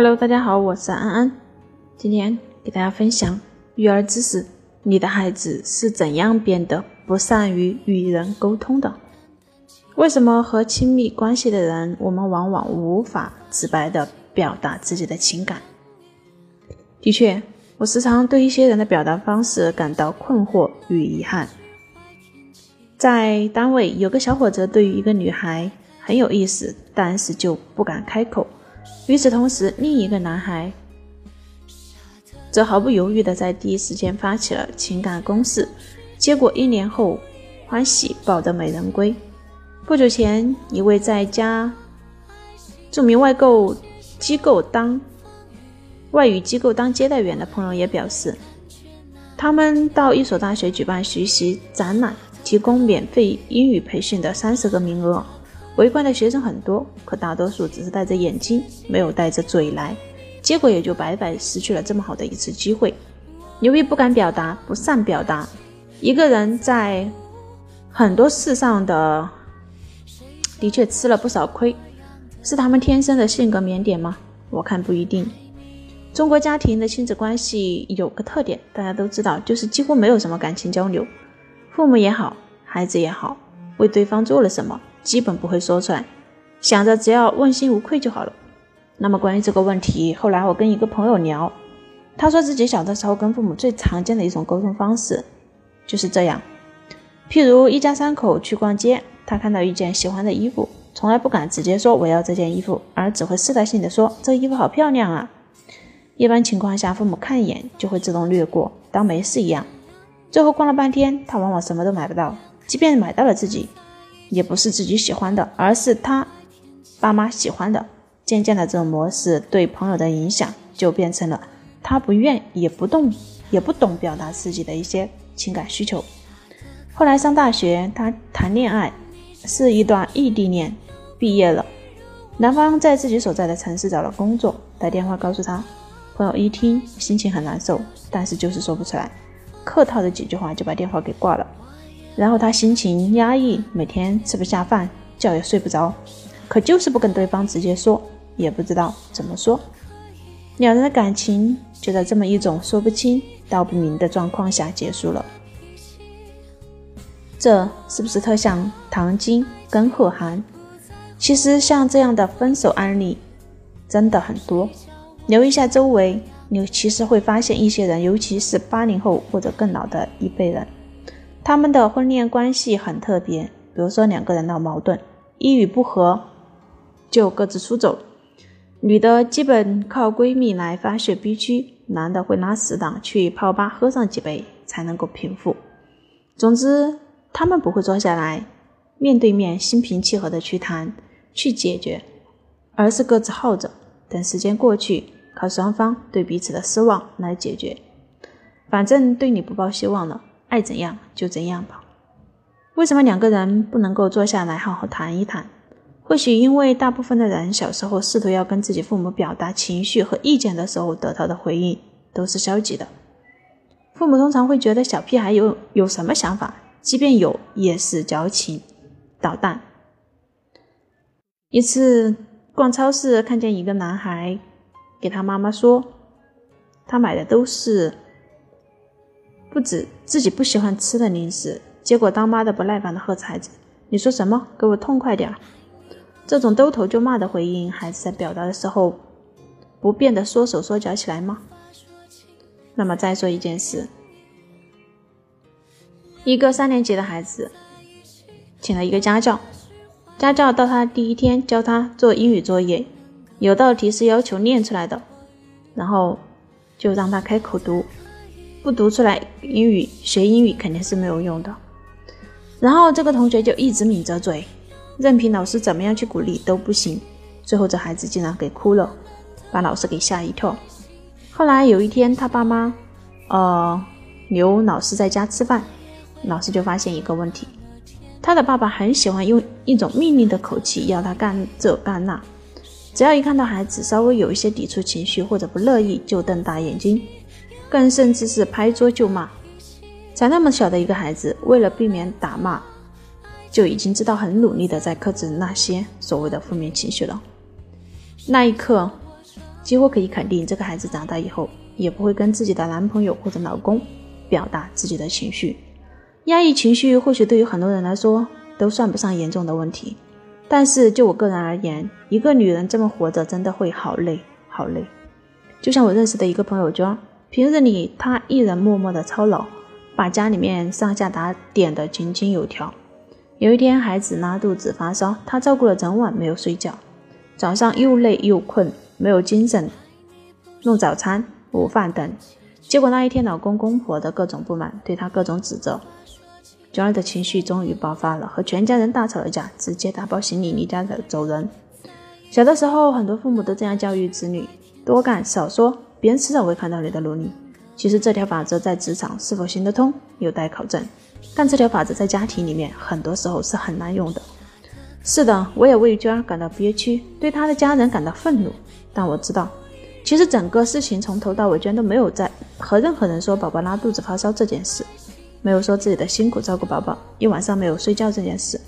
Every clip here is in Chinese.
Hello，大家好，我是安安，今天给大家分享育儿知识。你的孩子是怎样变得不善于与人沟通的？为什么和亲密关系的人，我们往往无法直白的表达自己的情感？的确，我时常对一些人的表达方式感到困惑与遗憾。在单位，有个小伙子对于一个女孩很有意思，但是就不敢开口。与此同时，另一个男孩则毫不犹豫地在第一时间发起了情感攻势，结果一年后欢喜抱得美人归。不久前，一位在家著名外购机构当外语机构当接待员的朋友也表示，他们到一所大学举办学习展览，提供免费英语培训的三十个名额。围观的学生很多，可大多数只是带着眼睛，没有带着嘴来，结果也就白白失去了这么好的一次机会。由于不敢表达，不善表达，一个人在很多事上的的确吃了不少亏。是他们天生的性格腼腆吗？我看不一定。中国家庭的亲子关系有个特点，大家都知道，就是几乎没有什么感情交流。父母也好，孩子也好，为对方做了什么？基本不会说出来，想着只要问心无愧就好了。那么关于这个问题，后来我跟一个朋友聊，他说自己小的时候跟父母最常见的一种沟通方式就是这样。譬如一家三口去逛街，他看到一件喜欢的衣服，从来不敢直接说我要这件衣服，而只会试探性的说这衣服好漂亮啊。一般情况下，父母看一眼就会自动略过，当没事一样。最后逛了半天，他往往什么都买不到，即便买到了自己。也不是自己喜欢的，而是他爸妈喜欢的。渐渐的，这种模式对朋友的影响就变成了他不愿也不动也不懂表达自己的一些情感需求。后来上大学，他谈恋爱是一段异地恋，毕业了，男方在自己所在的城市找了工作，打电话告诉他，朋友一听心情很难受，但是就是说不出来，客套的几句话就把电话给挂了。然后他心情压抑，每天吃不下饭，觉也睡不着，可就是不跟对方直接说，也不知道怎么说，两人的感情就在这么一种说不清道不明的状况下结束了。这是不是特像唐晶跟贺涵？其实像这样的分手案例真的很多，留一下周围，你其实会发现一些人，尤其是八零后或者更老的一辈人。他们的婚恋关系很特别，比如说两个人闹矛盾，一语不合就各自出走，女的基本靠闺蜜来发泄憋屈，男的会拉死党去泡吧喝上几杯才能够平复。总之，他们不会坐下来面对面心平气和的去谈去解决，而是各自耗着，等时间过去，靠双方对彼此的失望来解决。反正对你不抱希望了。爱怎样就怎样吧。为什么两个人不能够坐下来好好谈一谈？或许因为大部分的人小时候试图要跟自己父母表达情绪和意见的时候，得到的回应都是消极的。父母通常会觉得小屁孩有有什么想法，即便有也是矫情捣蛋。一次逛超市，看见一个男孩给他妈妈说，他买的都是。不止自己不喜欢吃的零食，结果当妈的不耐烦的喝孩子：“你说什么？给我痛快点！”这种兜头就骂的回应，孩子在表达的时候不变得缩手缩脚起来吗？那么再说一件事：一个三年级的孩子请了一个家教，家教到他第一天教他做英语作业，有道题是要求念出来的，然后就让他开口读。不读出来，英语学英语肯定是没有用的。然后这个同学就一直抿着嘴，任凭老师怎么样去鼓励都不行。最后这孩子竟然给哭了，把老师给吓一跳。后来有一天，他爸妈呃留老师在家吃饭，老师就发现一个问题：他的爸爸很喜欢用一种命令的口气要他干这干那，只要一看到孩子稍微有一些抵触情绪或者不乐意，就瞪大眼睛。更甚至是拍桌就骂，才那么小的一个孩子，为了避免打骂，就已经知道很努力的在克制那些所谓的负面情绪了。那一刻，几乎可以肯定，这个孩子长大以后也不会跟自己的男朋友或者老公表达自己的情绪。压抑情绪或许对于很多人来说都算不上严重的问题，但是就我个人而言，一个女人这么活着真的会好累好累。就像我认识的一个朋友娟，平日里她一人默默的操劳，把家里面上下打点的井井有条。有一天孩子拉肚子发烧，她照顾了整晚没有睡觉，早上又累又困。没有精神弄早餐、午饭等，结果那一天老公公婆的各种不满，对她各种指责，娟儿的情绪终于爆发了，和全家人大吵了架，直接打包行李离家的走人。小的时候，很多父母都这样教育子女：多干少说，别人迟早会看到你的努力。其实这条法则在职场是否行得通，有待考证。但这条法则在家庭里面，很多时候是很难用的。是的，我也为娟儿感到憋屈，对她的家人感到愤怒。但我知道，其实整个事情从头到尾，娟都没有在和任何人说宝宝拉肚子发烧这件事，没有说自己的辛苦照顾宝宝一晚上没有睡觉这件事，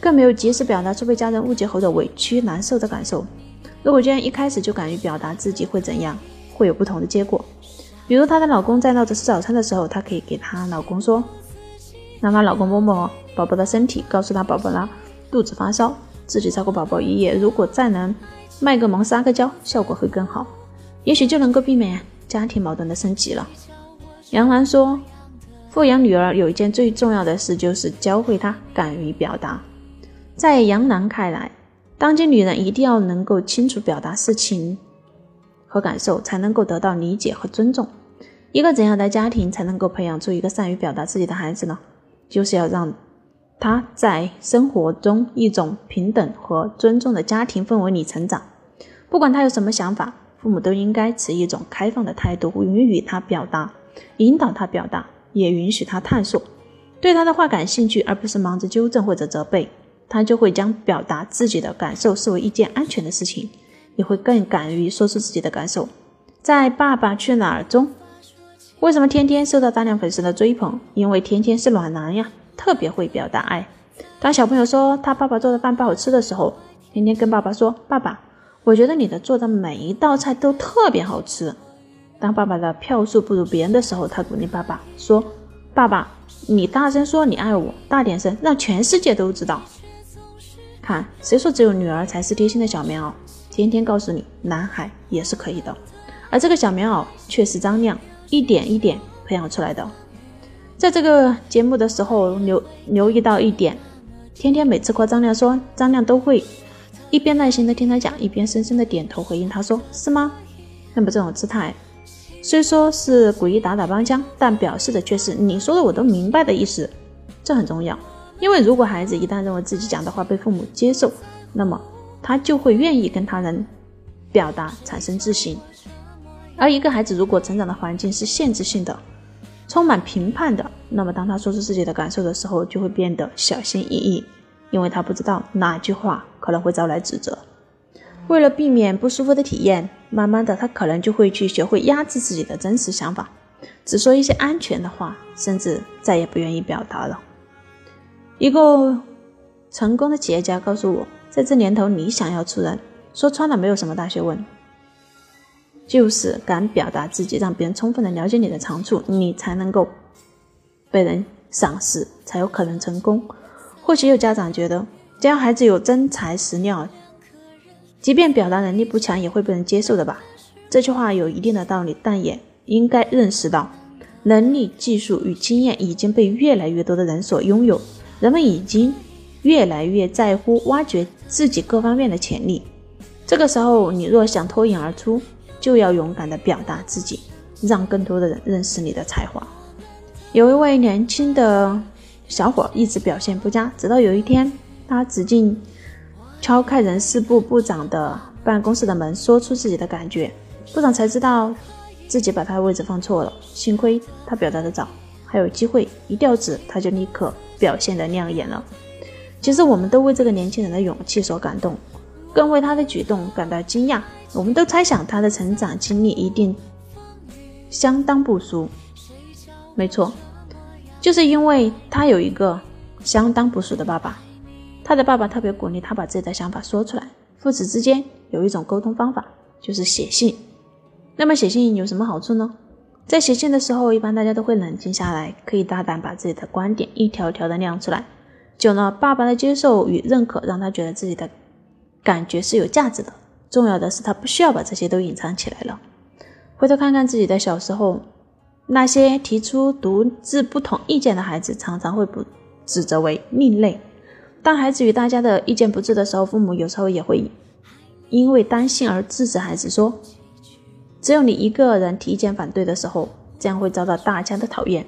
更没有及时表达出被家人误解后的委屈难受的感受。如果娟一开始就敢于表达自己会怎样，会有不同的结果。比如她的老公在闹着吃早餐的时候，她可以给她老公说，让她老公摸摸宝宝的身体，告诉她宝宝呢肚子发烧，自己照顾宝宝一夜。如果再能。卖个萌撒个娇，效果会更好，也许就能够避免家庭矛盾的升级了。杨澜说：“富养女儿有一件最重要的事，就是教会她敢于表达。”在杨澜看来，当今女人一定要能够清楚表达事情和感受，才能够得到理解和尊重。一个怎样的家庭才能够培养出一个善于表达自己的孩子呢？就是要让。他在生活中一种平等和尊重的家庭氛围里成长，不管他有什么想法，父母都应该持一种开放的态度，允许他表达，引导他表达，也允许他探索。对他的话感兴趣，而不是忙着纠正或者责备，他就会将表达自己的感受视为一件安全的事情，也会更敢于说出自己的感受。在《爸爸去哪儿》中，为什么天天受到大量粉丝的追捧？因为天天是暖男呀。特别会表达爱。当小朋友说他爸爸做的饭不好吃的时候，天天跟爸爸说：“爸爸，我觉得你的做的每一道菜都特别好吃。”当爸爸的票数不如别人的时候，他鼓励爸爸说：“爸爸，你大声说你爱我，大点声，让全世界都知道。”看，谁说只有女儿才是贴心的小棉袄？天天告诉你，男孩也是可以的。而这个小棉袄却是张亮一点一点培养出来的。在这个节目的时候，留留意到一点，天天每次夸张亮说，张亮都会一边耐心的听他讲，一边深深的点头回应他说是吗？那么这种姿态，虽说是故意打打帮腔，但表示的却是你说的我都明白的意思。这很重要，因为如果孩子一旦认为自己讲的话被父母接受，那么他就会愿意跟他人表达，产生自信。而一个孩子如果成长的环境是限制性的，充满评判的，那么当他说出自己的感受的时候，就会变得小心翼翼，因为他不知道哪句话可能会招来指责。为了避免不舒服的体验，慢慢的他可能就会去学会压制自己的真实想法，只说一些安全的话，甚至再也不愿意表达了。一个成功的企业家告诉我，在这年头，你想要出人，说穿了没有什么大学问。就是敢表达自己，让别人充分的了解你的长处，你才能够被人赏识，才有可能成功。或许有家长觉得，只要孩子有真材实料，即便表达能力不强，也会被人接受的吧？这句话有一定的道理，但也应该认识到，能力、技术与经验已经被越来越多的人所拥有，人们已经越来越在乎挖掘自己各方面的潜力。这个时候，你若想脱颖而出，就要勇敢地表达自己，让更多的人认识你的才华。有一位年轻的小伙一直表现不佳，直到有一天，他使劲敲开人事部部长的办公室的门，说出自己的感觉。部长才知道自己把他的位置放错了，幸亏他表达的早，还有机会。一调职，他就立刻表现得亮眼了。其实，我们都为这个年轻人的勇气所感动，更为他的举动感到惊讶。我们都猜想他的成长经历一定相当不俗，没错，就是因为他有一个相当不俗的爸爸，他的爸爸特别鼓励他把自己的想法说出来，父子之间有一种沟通方法，就是写信。那么写信有什么好处呢？在写信的时候，一般大家都会冷静下来，可以大胆把自己的观点一条条的亮出来。久了，爸爸的接受与认可让他觉得自己的感觉是有价值的。重要的是，他不需要把这些都隐藏起来了。回头看看自己的小时候，那些提出独自不同意见的孩子，常常会不指责为另类。当孩子与大家的意见不致的时候，父母有时候也会因为担心而制止孩子说。只有你一个人提意见反对的时候，这样会遭到大家的讨厌。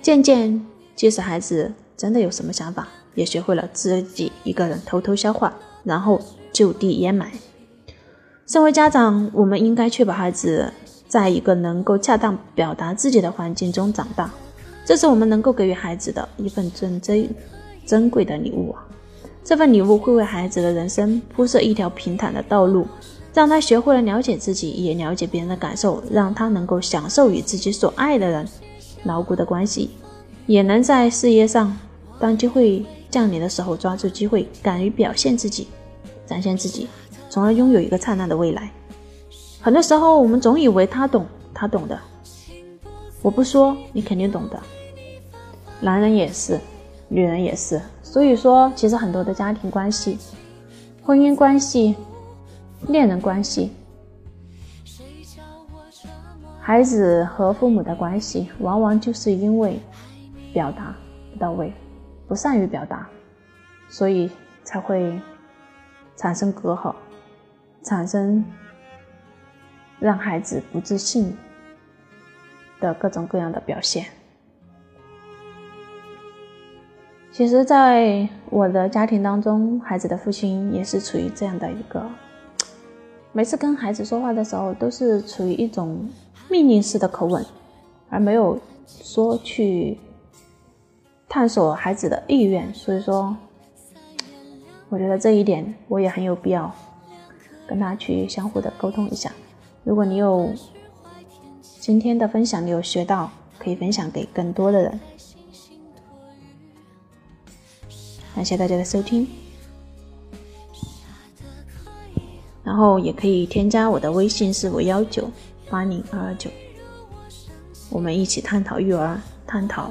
渐渐，即使孩子真的有什么想法，也学会了自己一个人偷偷消化，然后就地掩埋。身为家长，我们应该确保孩子在一个能够恰当表达自己的环境中长大，这是我们能够给予孩子的一份最珍珍贵的礼物啊！这份礼物会为孩子的人生铺设一条平坦的道路。让他学会了了解自己，也了解别人的感受，让他能够享受与自己所爱的人牢固的关系，也能在事业上，当机会降临的时候抓住机会，敢于表现自己，展现自己，从而拥有一个灿烂的未来。很多时候，我们总以为他懂，他懂的，我不说，你肯定懂的。男人也是，女人也是。所以说，其实很多的家庭关系、婚姻关系。恋人关系，孩子和父母的关系，往往就是因为表达不到位，不善于表达，所以才会产生隔阂，产生让孩子不自信的各种各样的表现。其实，在我的家庭当中，孩子的父亲也是处于这样的一个。每次跟孩子说话的时候，都是处于一种命令式的口吻，而没有说去探索孩子的意愿。所以说，我觉得这一点我也很有必要跟他去相互的沟通一下。如果你有今天的分享，你有学到，可以分享给更多的人。感谢大家的收听。然后也可以添加我的微信是五幺九八零二二九，我们一起探讨育儿，探讨